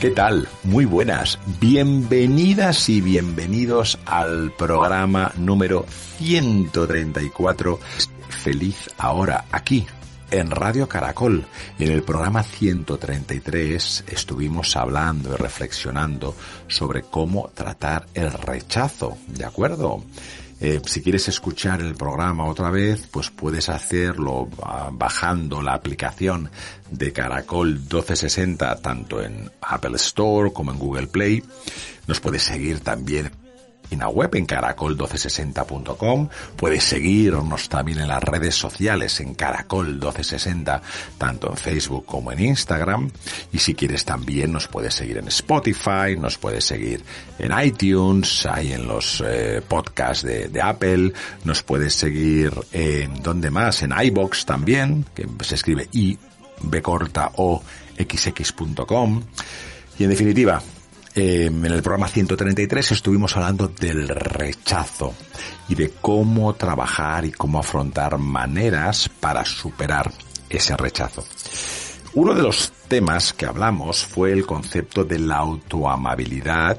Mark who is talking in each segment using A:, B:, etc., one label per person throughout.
A: ¿Qué tal? Muy buenas. Bienvenidas y bienvenidos al programa número 134. Feliz ahora, aquí, en Radio Caracol. En el programa 133 estuvimos hablando y reflexionando sobre cómo tratar el rechazo, ¿de acuerdo? Eh, si quieres escuchar el programa otra vez, pues puedes hacerlo ah, bajando la aplicación de Caracol 1260 tanto en Apple Store como en Google Play. Nos puedes seguir también en la web en caracol1260.com. Puedes seguirnos también en las redes sociales en caracol1260, tanto en Facebook como en Instagram. Y si quieres también nos puedes seguir en Spotify, nos puedes seguir en iTunes, ahí en los eh, podcasts de, de, Apple, nos puedes seguir en donde más, en iBox también, que se escribe i b corta o xx.com. Y en definitiva, eh, en el programa 133 estuvimos hablando del rechazo y de cómo trabajar y cómo afrontar maneras para superar ese rechazo. Uno de los temas que hablamos fue el concepto de la autoamabilidad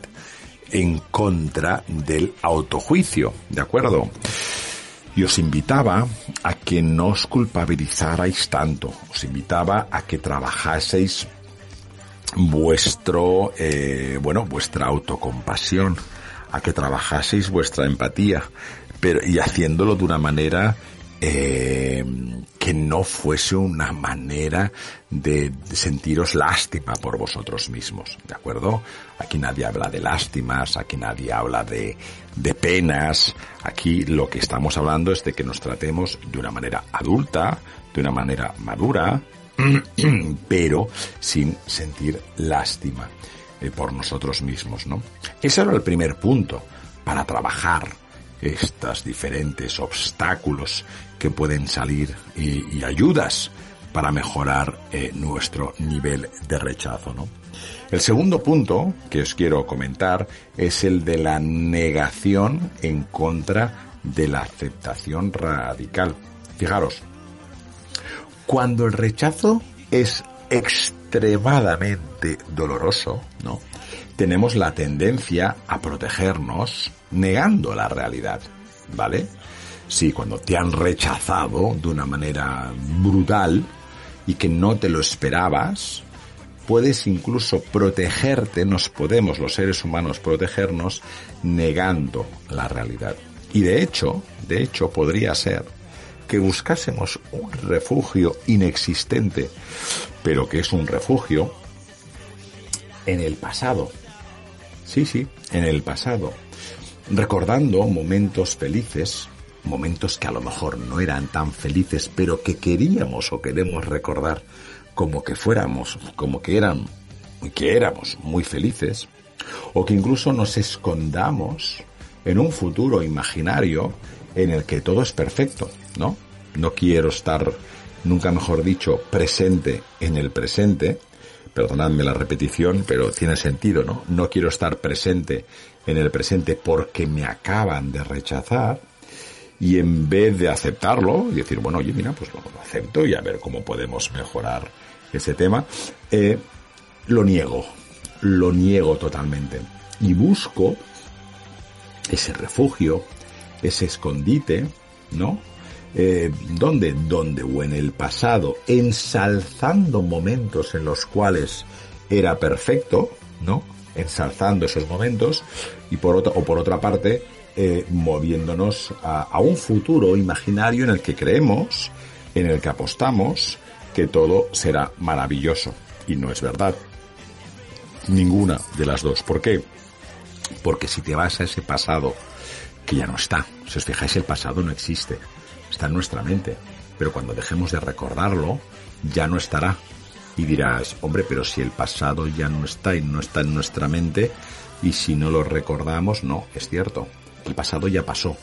A: en contra del autojuicio, ¿de acuerdo? Y os invitaba a que no os culpabilizarais tanto, os invitaba a que trabajaseis vuestro, eh, bueno, vuestra autocompasión, a que trabajaseis vuestra empatía, pero y haciéndolo de una manera eh, que no fuese una manera de, sentiros lástima por vosotros mismos, ¿de acuerdo? Aquí nadie habla de lástimas, aquí nadie habla de, de penas, aquí lo que estamos hablando es de que nos tratemos de una manera adulta, de una manera madura, pero sin sentir lástima eh, por nosotros mismos, ¿no? Ese era el primer punto para trabajar estos diferentes obstáculos que pueden salir y, ayudas para mejorar eh, nuestro nivel de rechazo, ¿no? El segundo punto que os quiero comentar es el de la negación en contra de la aceptación radical. Fijaros, cuando el rechazo es extremadamente doloroso, ¿no? Tenemos la tendencia a protegernos negando la realidad, ¿vale? Sí, cuando te han rechazado de una manera brutal y que no te lo esperabas, puedes incluso protegerte, nos podemos los seres humanos protegernos negando la realidad. Y de hecho, de hecho podría ser que buscásemos un refugio inexistente, pero que es un refugio en el pasado. Sí, sí, en el pasado. Recordando momentos felices, momentos que a lo mejor no eran tan felices, pero que queríamos o queremos recordar como que fuéramos, como que eran, que éramos muy felices, o que incluso nos escondamos en un futuro imaginario en el que todo es perfecto, ¿no? No quiero estar, nunca mejor dicho, presente en el presente, perdonadme la repetición, pero tiene sentido, ¿no? No quiero estar presente en el presente porque me acaban de rechazar y en vez de aceptarlo y decir, bueno, oye, mira, pues lo, acepto y a ver cómo podemos mejorar ese tema, eh, lo niego, lo niego totalmente y busco ese refugio, ese escondite, ¿no? Eh, ¿Dónde? ¿Dónde? O en el pasado, ensalzando momentos en los cuales era perfecto, ¿no? Ensalzando esos momentos y por otra, o por otra parte, eh, moviéndonos a, a un futuro imaginario en el que creemos, en el que apostamos, que todo será maravilloso. Y no es verdad. Ninguna de las dos. ¿Por qué? Porque si te vas a ese pasado, que ya no está, si os fijáis, el pasado no existe, está en nuestra mente, pero cuando dejemos de recordarlo, ya no estará. Y dirás, hombre, pero si el pasado ya no está y no está en nuestra mente, y si no lo recordamos, no, es cierto, el pasado ya pasó.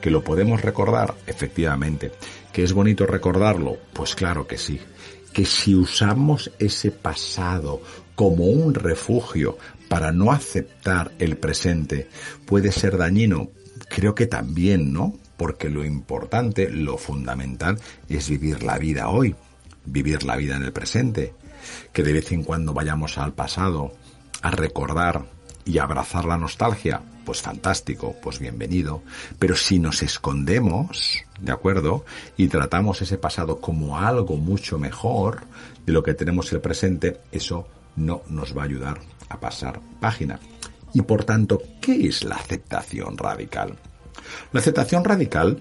A: ¿Que lo podemos recordar? Efectivamente. ¿Que es bonito recordarlo? Pues claro que sí. Que si usamos ese pasado como un refugio para no aceptar el presente puede ser dañino? Creo que también, ¿no? Porque lo importante, lo fundamental es vivir la vida hoy, vivir la vida en el presente. Que de vez en cuando vayamos al pasado a recordar y abrazar la nostalgia, pues fantástico, pues bienvenido. Pero si nos escondemos, ¿de acuerdo? Y tratamos ese pasado como algo mucho mejor de lo que tenemos el presente, eso no nos va a ayudar a pasar página. Y por tanto, ¿qué es la aceptación radical? La aceptación radical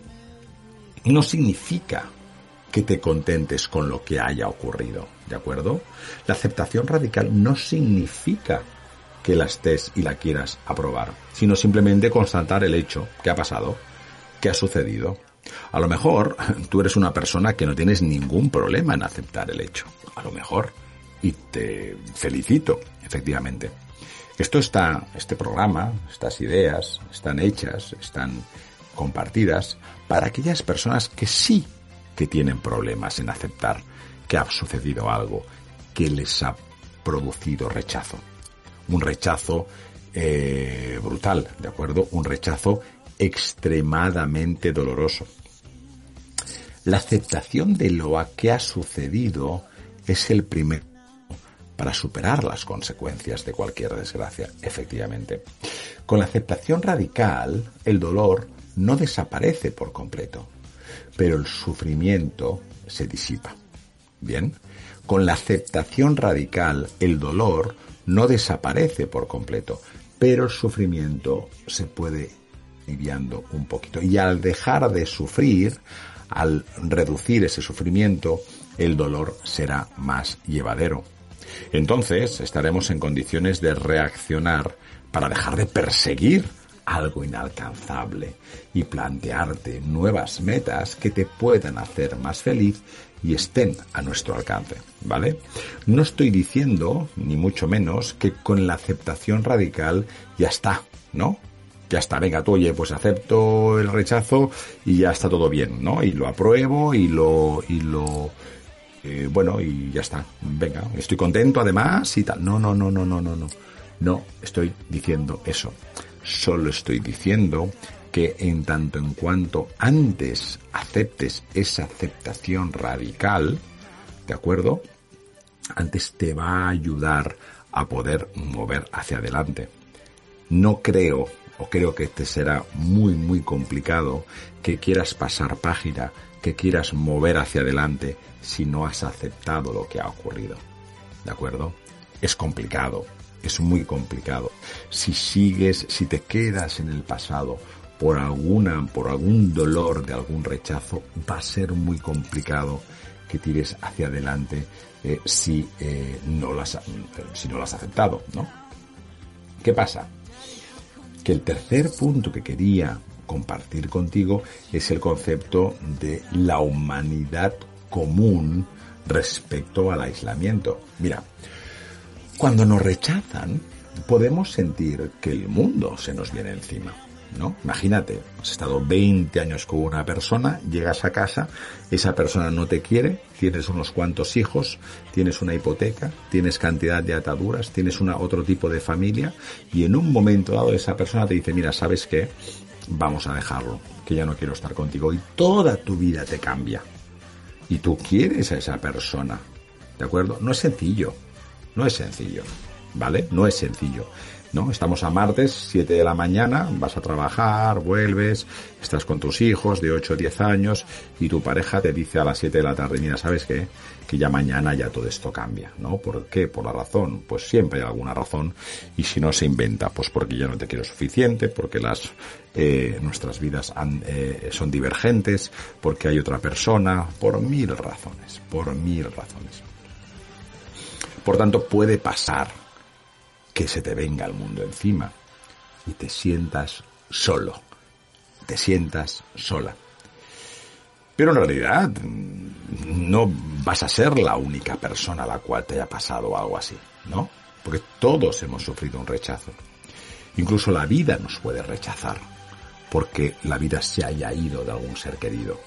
A: no significa que te contentes con lo que haya ocurrido, ¿de acuerdo? La aceptación radical no significa que la estés y la quieras aprobar, sino simplemente constatar el hecho que ha pasado, que ha sucedido. A lo mejor tú eres una persona que no tienes ningún problema en aceptar el hecho. A lo mejor y te felicito, efectivamente. Esto está, este programa, estas ideas, están hechas, están compartidas para aquellas personas que sí que tienen problemas en aceptar que ha sucedido algo que les ha producido rechazo. Un rechazo eh, brutal, ¿de acuerdo? Un rechazo extremadamente doloroso. La aceptación de lo que ha sucedido es el primer para superar las consecuencias de cualquier desgracia, efectivamente. Con la aceptación radical, el dolor no desaparece por completo, pero el sufrimiento se disipa. Bien, con la aceptación radical, el dolor no desaparece por completo, pero el sufrimiento se puede aliviando un poquito. Y al dejar de sufrir, al reducir ese sufrimiento, el dolor será más llevadero. Entonces estaremos en condiciones de reaccionar para dejar de perseguir algo inalcanzable y plantearte nuevas metas que te puedan hacer más feliz y estén a nuestro alcance, ¿vale? No estoy diciendo, ni mucho menos, que con la aceptación radical ya está, ¿no? Ya está, venga tú, oye, pues acepto el rechazo y ya está todo bien, ¿no? Y lo apruebo y lo, y lo, bueno, y ya está, venga, estoy contento además y tal. No, no, no, no, no, no, no. No estoy diciendo eso. Solo estoy diciendo que en tanto en cuanto antes aceptes esa aceptación radical, ¿de acuerdo? Antes te va a ayudar a poder mover hacia adelante. No creo, o creo que te será muy, muy complicado que quieras pasar página, que quieras mover hacia adelante si no has aceptado lo que ha ocurrido. ¿De acuerdo? Es complicado, es muy complicado. Si sigues, si te quedas en el pasado por alguna, por algún dolor de algún rechazo, va a ser muy complicado que tires hacia adelante eh, si eh, no las, si no lo has aceptado, ¿no? ¿Qué pasa? Que el tercer punto que quería compartir contigo es el concepto de la humanidad común respecto al aislamiento. Mira, cuando nos rechazan, podemos sentir que el mundo se nos viene encima. ¿No? Imagínate, has estado 20 años con una persona, llegas a casa, esa persona no te quiere, tienes unos cuantos hijos, tienes una hipoteca, tienes cantidad de ataduras, tienes una, otro tipo de familia y en un momento dado esa persona te dice, mira, ¿sabes qué? Vamos a dejarlo, que ya no quiero estar contigo y toda tu vida te cambia. Y tú quieres a esa persona, ¿de acuerdo? No es sencillo, no es sencillo, ¿vale? No es sencillo. ¿No? Estamos a martes, 7 de la mañana, vas a trabajar, vuelves, estás con tus hijos de 8 o 10 años y tu pareja te dice a las 7 de la tarde, mira, ¿sabes qué? Que ya mañana ya todo esto cambia, ¿no? ¿Por qué? Por la razón. Pues siempre hay alguna razón y si no se inventa, pues porque ya no te quiero suficiente, porque las eh, nuestras vidas eh, son divergentes, porque hay otra persona, por mil razones, por mil razones. Por tanto, puede pasar que se te venga el mundo encima y te sientas solo, te sientas sola. Pero en realidad no vas a ser la única persona a la cual te haya pasado algo así, ¿no? Porque todos hemos sufrido un rechazo. Incluso la vida nos puede rechazar, porque la vida se haya ido de algún ser querido.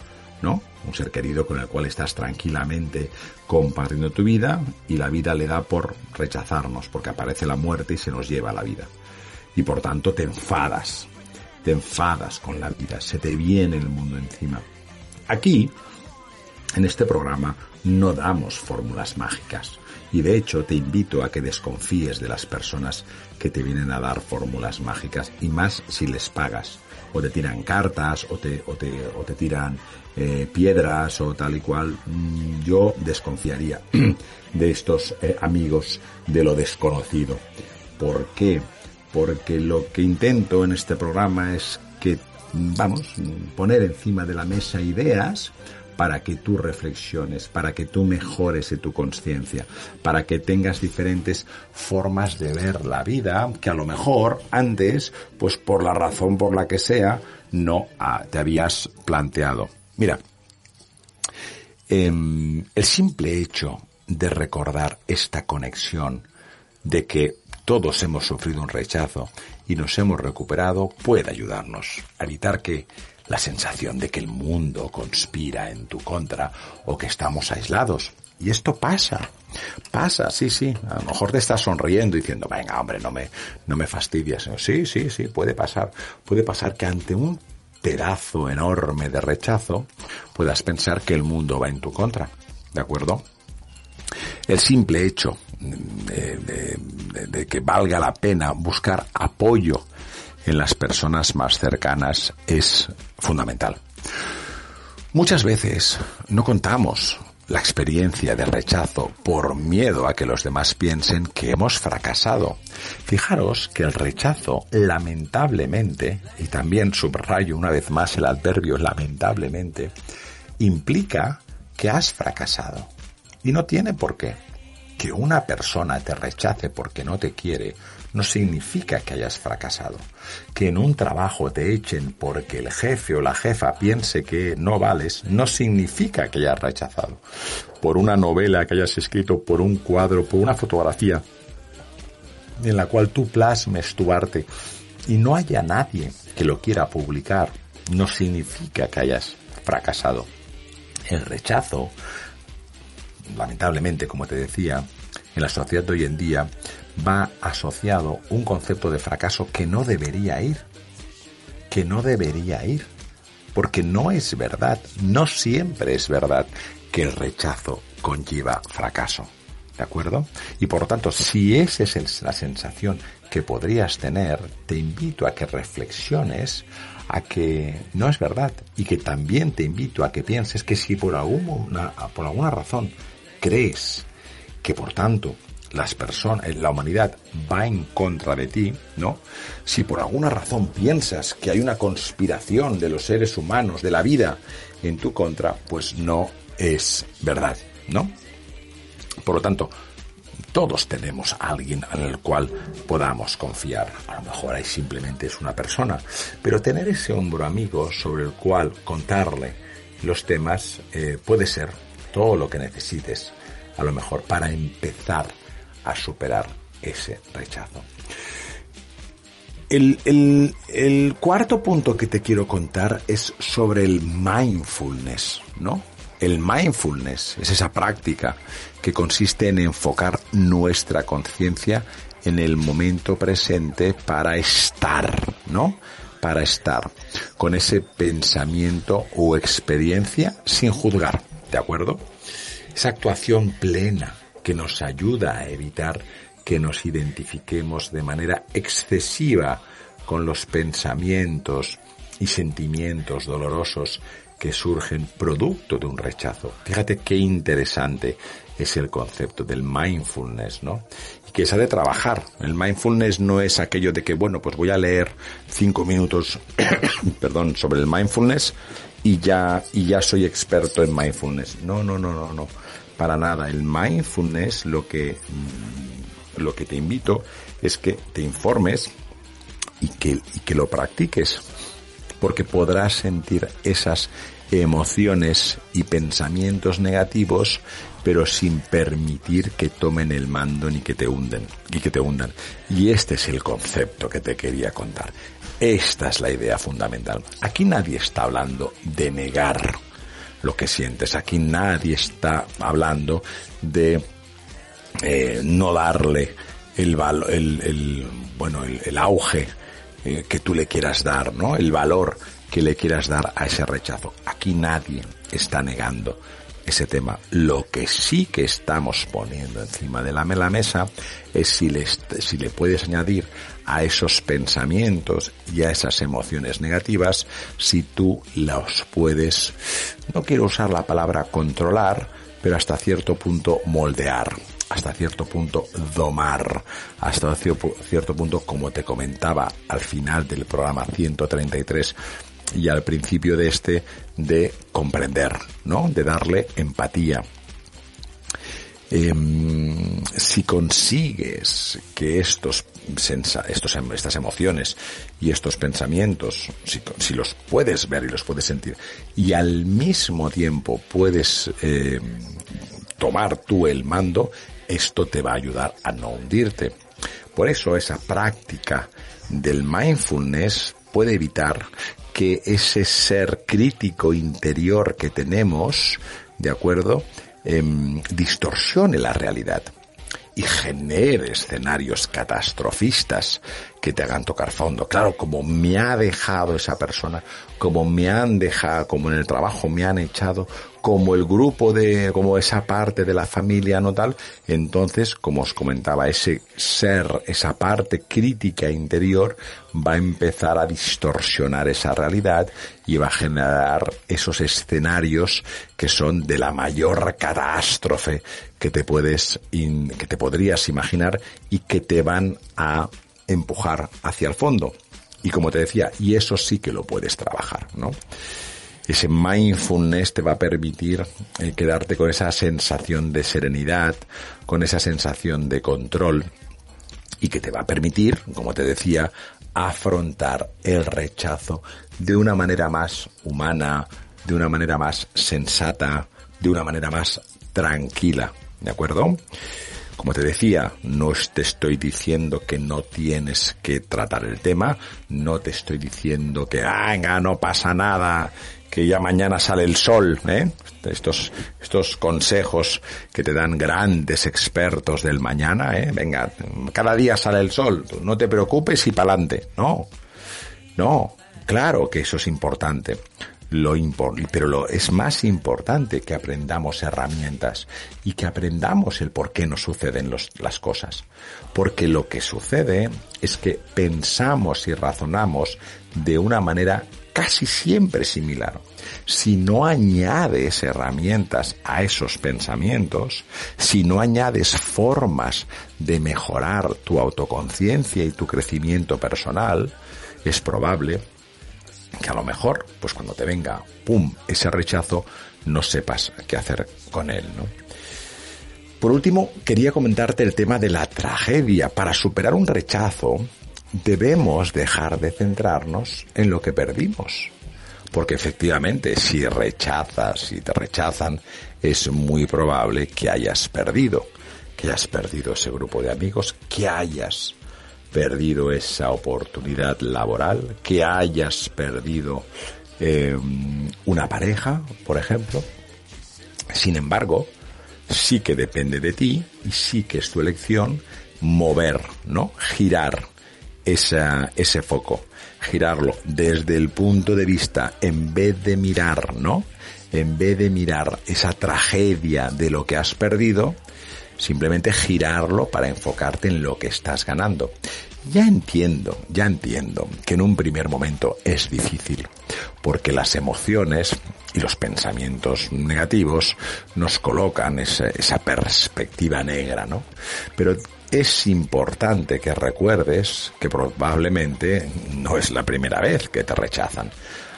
A: ¿No? Un ser querido con el cual estás tranquilamente compartiendo tu vida y la vida le da por rechazarnos, porque aparece la muerte y se nos lleva la vida. Y por tanto te enfadas, te enfadas con la vida, se te viene el mundo encima. Aquí, en este programa, no damos fórmulas mágicas. Y de hecho te invito a que desconfíes de las personas que te vienen a dar fórmulas mágicas y más si les pagas o te tiran cartas o te, o te, o te tiran eh, piedras o tal y cual, mm, yo desconfiaría de estos eh, amigos de lo desconocido. ¿Por qué? Porque lo que intento en este programa es que, vamos, poner encima de la mesa ideas para que tú reflexiones, para que tú mejores tu conciencia, para que tengas diferentes formas de ver la vida que a lo mejor antes, pues por la razón por la que sea, no ah, te habías planteado. Mira, em, el simple hecho de recordar esta conexión de que todos hemos sufrido un rechazo y nos hemos recuperado puede ayudarnos a evitar que la sensación de que el mundo conspira en tu contra o que estamos aislados. Y esto pasa, pasa, sí, sí. A lo mejor te estás sonriendo diciendo, venga, hombre, no me, no me fastidies. Sí, sí, sí, puede pasar. Puede pasar que ante un pedazo enorme de rechazo puedas pensar que el mundo va en tu contra. ¿De acuerdo? El simple hecho de, de que valga la pena buscar apoyo en las personas más cercanas es fundamental. Muchas veces no contamos la experiencia de rechazo por miedo a que los demás piensen que hemos fracasado. Fijaros que el rechazo, lamentablemente, y también subrayo una vez más el adverbio lamentablemente, implica que has fracasado. Y no tiene por qué. Que una persona te rechace porque no te quiere no significa que hayas fracasado. Que en un trabajo te echen porque el jefe o la jefa piense que no vales, no significa que hayas rechazado. Por una novela que hayas escrito, por un cuadro, por una fotografía en la cual tú plasmes tu arte y no haya nadie que lo quiera publicar, no significa que hayas fracasado. El rechazo, lamentablemente, como te decía, en la sociedad de hoy en día va asociado un concepto de fracaso que no debería ir, que no debería ir, porque no es verdad, no siempre es verdad que el rechazo conlleva fracaso. ¿De acuerdo? Y por lo tanto, si esa es la sensación que podrías tener, te invito a que reflexiones a que no es verdad y que también te invito a que pienses que si por alguna, por alguna razón crees que por tanto las personas, la humanidad va en contra de ti, ¿no? Si por alguna razón piensas que hay una conspiración de los seres humanos, de la vida, en tu contra, pues no es verdad, ¿no? Por lo tanto, todos tenemos a alguien en el cual podamos confiar. A lo mejor ahí simplemente es una persona, pero tener ese hombro amigo sobre el cual contarle los temas eh, puede ser todo lo que necesites, a lo mejor para empezar a superar ese rechazo. El, cuarto punto que te quiero contar es sobre el mindfulness, ¿no? El mindfulness es esa práctica que consiste en enfocar nuestra conciencia en el momento presente para estar, ¿no? Para estar con ese pensamiento o experiencia sin juzgar, ¿de acuerdo? Esa actuación plena que nos ayuda a evitar que nos identifiquemos de manera excesiva con los pensamientos y sentimientos dolorosos que surgen producto de un rechazo. Fíjate qué interesante es el concepto del mindfulness, ¿no? Y que se ha de trabajar. El mindfulness no es aquello de que, bueno, pues voy a leer cinco minutos, perdón, sobre el mindfulness y ya, y ya soy experto en mindfulness. No, no, no, no, no. Para nada. El mindfulness lo que, mm, lo que te invito es que te informes y que, que lo practiques. Porque podrás sentir esas emociones y pensamientos negativos, pero sin permitir que tomen el mando ni que te hunden, y que te hundan. Y este es el concepto que te quería contar. Esta es la idea fundamental. Aquí nadie está hablando de negar lo que sientes. Aquí nadie está hablando de eh, no darle el, bueno el auge eh, que tú le quieras dar, ¿no? El valor que le quieras dar a ese rechazo. Aquí nadie está negando ese tema. Lo que sí que estamos poniendo encima de la, mesa es si le, si le puedes añadir a esos pensamientos y a esas emociones negativas, si tú los puedes, no quiero usar la palabra controlar, pero hasta cierto punto moldear hasta cierto punto domar, hasta cierto punto, como te comentaba al final del programa 133 y al principio de este, de comprender, ¿no? De darle empatía. Em, si consigues que estos, estos, estas emociones y estos pensamientos, si, si, los puedes ver y los puedes sentir, y al mismo tiempo puedes eh, tomar tú el mando, esto te va a ayudar a no hundirte. Por eso esa práctica del mindfulness puede evitar que ese ser crítico interior que tenemos, ¿de acuerdo? Em, distorsione la realidad y genere escenarios catastrofistas que te hagan tocar fondo. Claro, como me ha dejado esa persona, como me han dejado, como en el trabajo me han echado, como el grupo de, como esa parte de la familia no tal, entonces, como os comentaba, ese ser, esa parte crítica interior va a empezar a distorsionar esa realidad y va a generar esos escenarios que son de la mayor catástrofe que te puedes, que te podrías imaginar y que te van a empujar hacia el fondo. Y como te decía, y eso sí que lo puedes trabajar, ¿no? ese mindfulness te va a permitir eh, quedarte con esa sensación de serenidad, con esa sensación de control y que te va a permitir, como te decía, afrontar el rechazo de una manera más humana, de una manera más sensata, de una manera más tranquila, ¿de acuerdo? Como te decía, no te estoy diciendo que no tienes que tratar el tema, no te estoy diciendo que, venga, no pasa nada, que ya mañana sale el sol, ¿eh? Estos, estos consejos que te dan grandes expertos del mañana, ¿eh? Venga, cada día sale el sol, no te preocupes y pa'lante. No, no, claro que eso es importante. Lo pero lo es más importante que aprendamos herramientas y que aprendamos el por qué nos suceden las cosas. Porque lo que sucede es que pensamos y razonamos de una manera casi siempre similar. Si no añades herramientas a esos pensamientos, si no añades formas de mejorar tu autoconciencia y tu crecimiento personal, es probable que a lo mejor, pues cuando te venga, pum, ese rechazo, no sepas qué hacer con él, ¿no? Por último, quería comentarte el tema de la tragedia. Para superar un rechazo, debemos dejar de centrarnos en lo que perdimos. Porque efectivamente, si rechazas, si te rechazan, es muy probable que hayas perdido, que hayas perdido ese grupo de amigos, que hayas perdido esa oportunidad laboral, que hayas perdido eh, una pareja, por ejemplo. Sin embargo, sí que depende de ti y sí que es tu elección mover, ¿no? Girar esa, ese foco, girarlo desde el punto de vista, en vez de mirar, ¿no? En vez de mirar esa tragedia de lo que has perdido, simplemente girarlo para enfocarte en lo que estás ganando. Ya entiendo, ya entiendo que en un primer momento es difícil, porque las emociones y los pensamientos negativos nos colocan esa, esa perspectiva negra, ¿no? Pero es importante que recuerdes que probablemente no es la primera vez que te rechazan.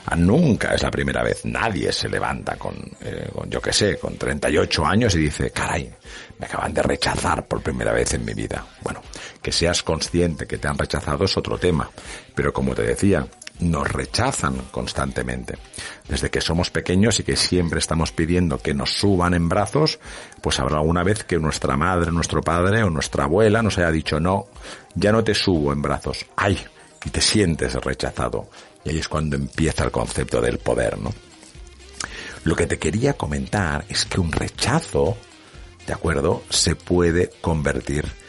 A: Ah, nunca es la primera vez. Nadie se levanta con, eh, con, yo que sé, con 38 años y dice, caray, me acaban de rechazar por primera vez en mi vida. Bueno, que seas consciente que te han rechazado es otro tema. Pero como te decía, nos rechazan constantemente. Desde que somos pequeños y que siempre estamos pidiendo que nos suban en brazos, pues habrá alguna vez que nuestra madre, nuestro padre o nuestra abuela nos haya dicho no, ya no te subo en brazos. ¡Ay! Y te sientes rechazado. Y ahí es cuando empieza el concepto del poder, ¿no? Lo que te quería comentar es que un rechazo, ¿de acuerdo? Se puede convertir en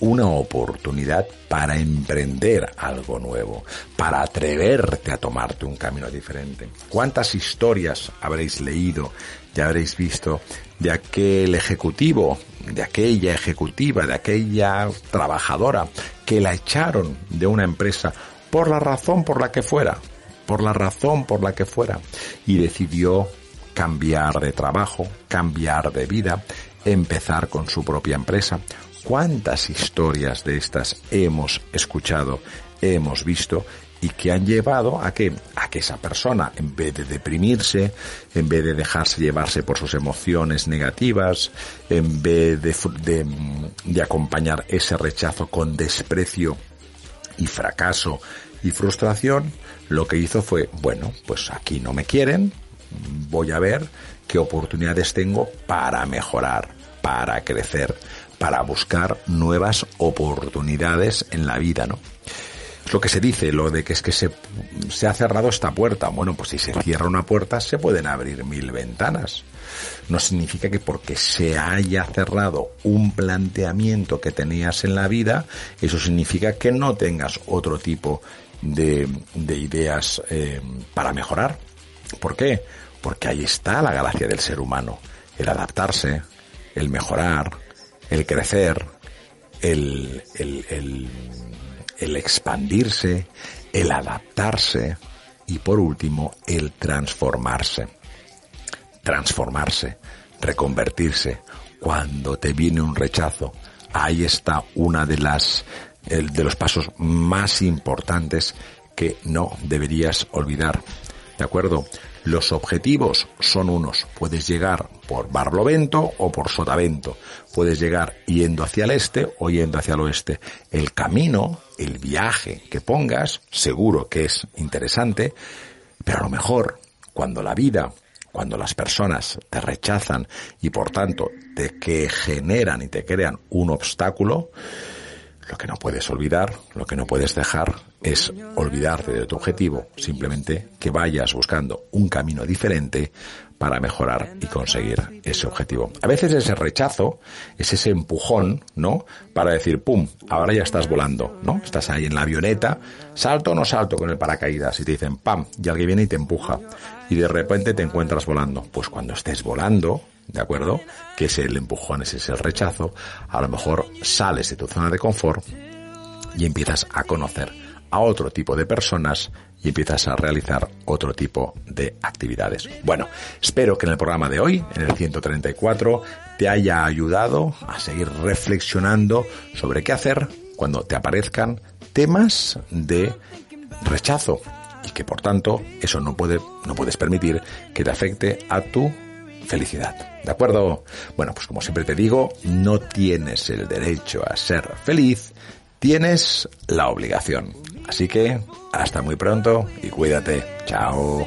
A: una oportunidad para emprender algo nuevo, para atreverte a tomarte un camino diferente. ¿Cuántas historias habréis leído y habréis visto de aquel ejecutivo, de aquella ejecutiva, de aquella trabajadora que la echaron de una empresa por la razón por la que fuera, por la razón por la que fuera, y decidió cambiar de trabajo, cambiar de vida, empezar con su propia empresa. ¿Cuántas historias de estas hemos escuchado, hemos visto y que han llevado a que, a que esa persona, en vez de deprimirse, en vez de dejarse llevarse por sus emociones negativas, en vez de, de, de acompañar ese rechazo con desprecio y fracaso y frustración, lo que hizo fue, bueno, pues aquí no me quieren, voy a ver qué oportunidades tengo para mejorar, para crecer, para buscar nuevas oportunidades en la vida, ¿no? Es lo que se dice, lo de que es que se, se ha cerrado esta puerta. Bueno, pues si se cierra una puerta, se pueden abrir mil ventanas. No significa que porque se haya cerrado un planteamiento que tenías en la vida, eso significa que no tengas otro tipo de, de ideas eh, para mejorar. ¿Por qué? Porque ahí está la gracia del ser humano. El adaptarse, el mejorar, el crecer, el, el, el, expandirse, el adaptarse y por último el transformarse. Transformarse, reconvertirse. Cuando te viene un rechazo, ahí está una de las de los pasos más importantes que no deberías olvidar. ¿De acuerdo? Los objetivos son unos. Puedes llegar por Barlovento o por Sotavento. Puedes llegar yendo hacia el este o yendo hacia el oeste. El camino, el viaje que pongas, seguro que es interesante, pero a lo mejor cuando la vida, cuando las personas te rechazan y por tanto te que generan y te crean un obstáculo, lo que no puedes olvidar, lo que no puedes dejar es olvidarte de tu objetivo, simplemente que vayas buscando un camino diferente para mejorar y conseguir ese objetivo. A veces ese rechazo es ese empujón, ¿no? Para decir, pum, ahora ya estás volando, ¿no? Estás ahí en la avioneta, salto o no salto con el paracaídas y te dicen, pam, y alguien viene y te empuja y de repente te encuentras volando. Pues cuando estés volando, ¿de acuerdo? Que es el empujón, ese es el rechazo, a lo mejor sales de tu zona de confort y empiezas a conocer a otro tipo de personas y empiezas a realizar otro tipo de actividades. Bueno, espero que en el programa de hoy, en el 134, te haya ayudado a seguir reflexionando sobre qué hacer cuando te aparezcan temas de rechazo y que por tanto eso no puede no puedes permitir que te afecte a tu felicidad. ¿De acuerdo? Bueno, pues como siempre te digo, no tienes el derecho a ser feliz, tienes la obligación. Así que hasta muy pronto y cuídate. Chao.